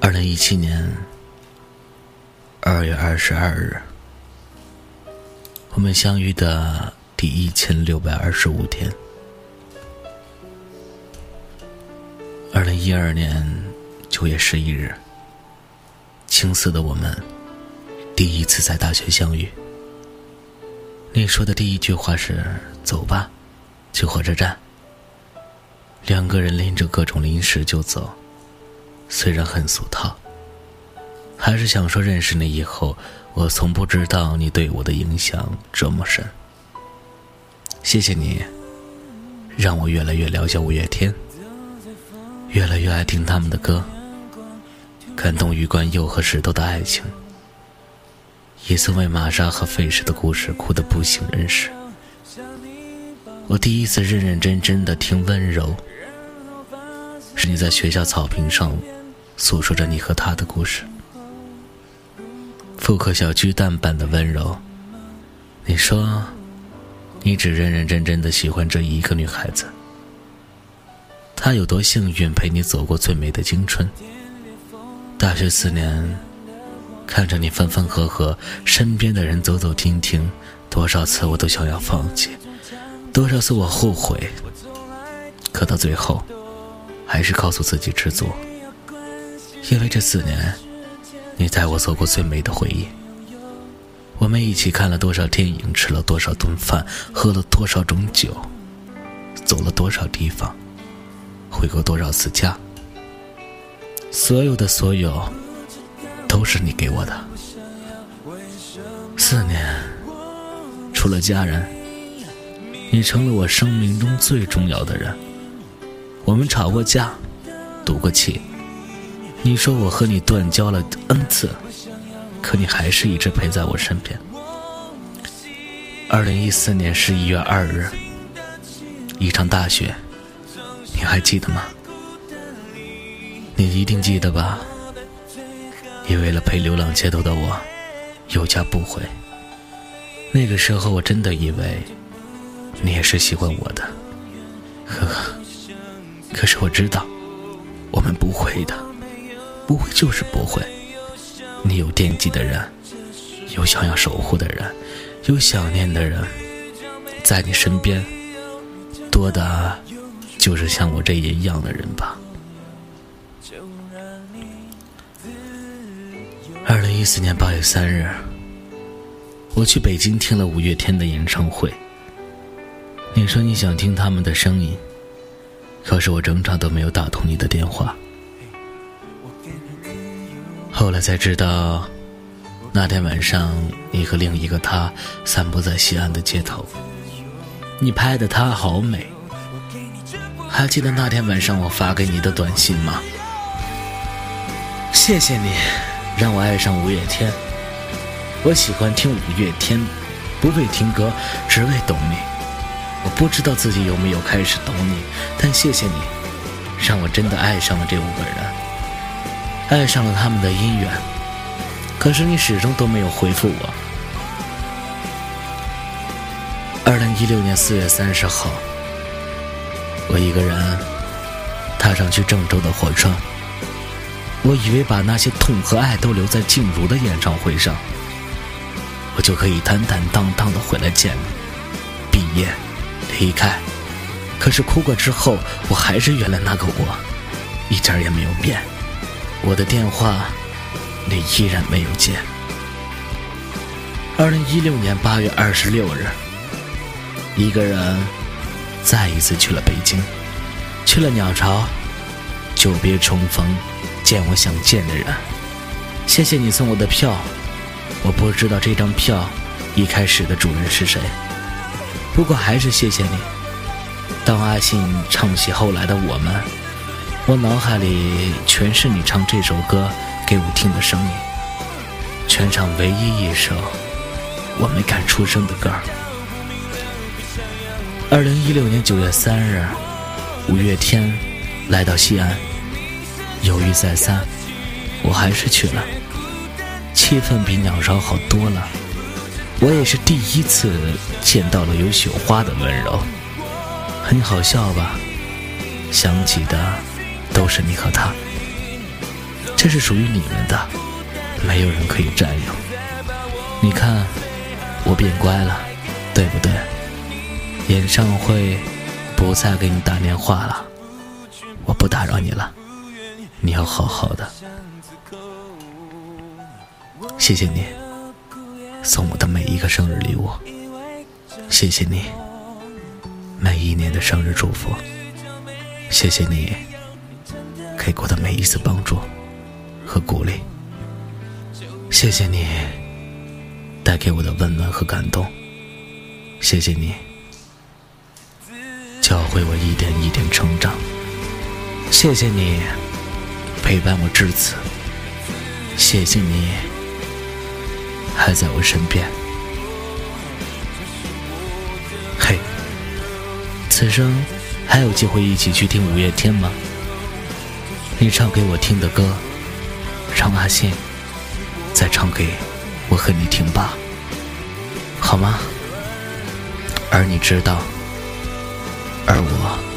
二零一七年二月二十二日，我们相遇的第一千六百二十五天。二零一二年九月十一日，青涩的我们第一次在大学相遇。你说的第一句话是“走吧，去火车站”。两个人拎着各种零食就走，虽然很俗套，还是想说认识你以后，我从不知道你对我的影响这么深。谢谢你，让我越来越了解五月天，越来越爱听他们的歌，感动于冠佑和石头的爱情，也曾为玛莎和费时的故事哭得不省人事。我第一次认认真真的听温柔。是你在学校草坪上诉说着你和他的故事，复刻小巨蛋般的温柔。你说，你只认认真真的喜欢这一个女孩子，她有多幸运陪你走过最美的青春。大学四年，看着你分分合合，身边的人走走停停，多少次我都想要放弃，多少次我后悔，可到最后。还是告诉自己知足，因为这四年，你带我走过最美的回忆。我们一起看了多少电影，吃了多少顿饭，喝了多少种酒，走了多少地方，回过多少次家。所有的所有，都是你给我的。四年，除了家人，你成了我生命中最重要的人。我们吵过架，赌过气。你说我和你断交了 n 次，可你还是一直陪在我身边。二零一四年十一月二日，一场大雪，你还记得吗？你一定记得吧？你为了陪流浪街头的我，有家不回。那个时候我真的以为，你也是喜欢我的，呵呵。可是我知道，我们不会的，不会就是不会。你有惦记的人，有想要守护的人，有想念的人，在你身边，多的，就是像我这一样的人吧。二零一四年八月三日，我去北京听了五月天的演唱会。你说你想听他们的声音。可是我整场都没有打通你的电话。后来才知道，那天晚上你和另一个他散步在西安的街头，你拍的她好美。还记得那天晚上我发给你的短信吗？谢谢你，让我爱上五月天。我喜欢听五月天，不为听歌，只为懂你。我不知道自己有没有开始懂你，但谢谢你，让我真的爱上了这五个人，爱上了他们的姻缘。可是你始终都没有回复我。二零一六年四月三十号，我一个人踏上去郑州的火车，我以为把那些痛和爱都留在静茹的演唱会上，我就可以坦坦荡荡的回来见你，毕业。离开，可是哭过之后，我还是原来那个我，一点也没有变。我的电话，你依然没有接。二零一六年八月二十六日，一个人再一次去了北京，去了鸟巢，久别重逢，见我想见的人。谢谢你送我的票，我不知道这张票一开始的主人是谁。不过还是谢谢你。当阿信唱起后来的我们，我脑海里全是你唱这首歌给我听的声音。全场唯一一首我没敢出声的歌。二零一六年九月三日，五月天来到西安，犹豫再三，我还是去了。气氛比鸟巢好多了。我也是第一次见到了有雪花的温柔，很好笑吧？想起的都是你和他。这是属于你们的，没有人可以占有。你看，我变乖了，对不对？演唱会不再给你打电话了，我不打扰你了，你要好好的。谢谢你送我的每一个生日礼物，谢谢你每一年的生日祝福，谢谢你给过的每一次帮助和鼓励，谢谢你带给我的温暖和感动，谢谢你教会我一点一点成长，谢谢你陪伴我至此，谢谢你。还在我身边。嘿，此生还有机会一起去听五月天吗？你唱给我听的歌，让阿信再唱给我和你听吧，好吗？而你知道，而我。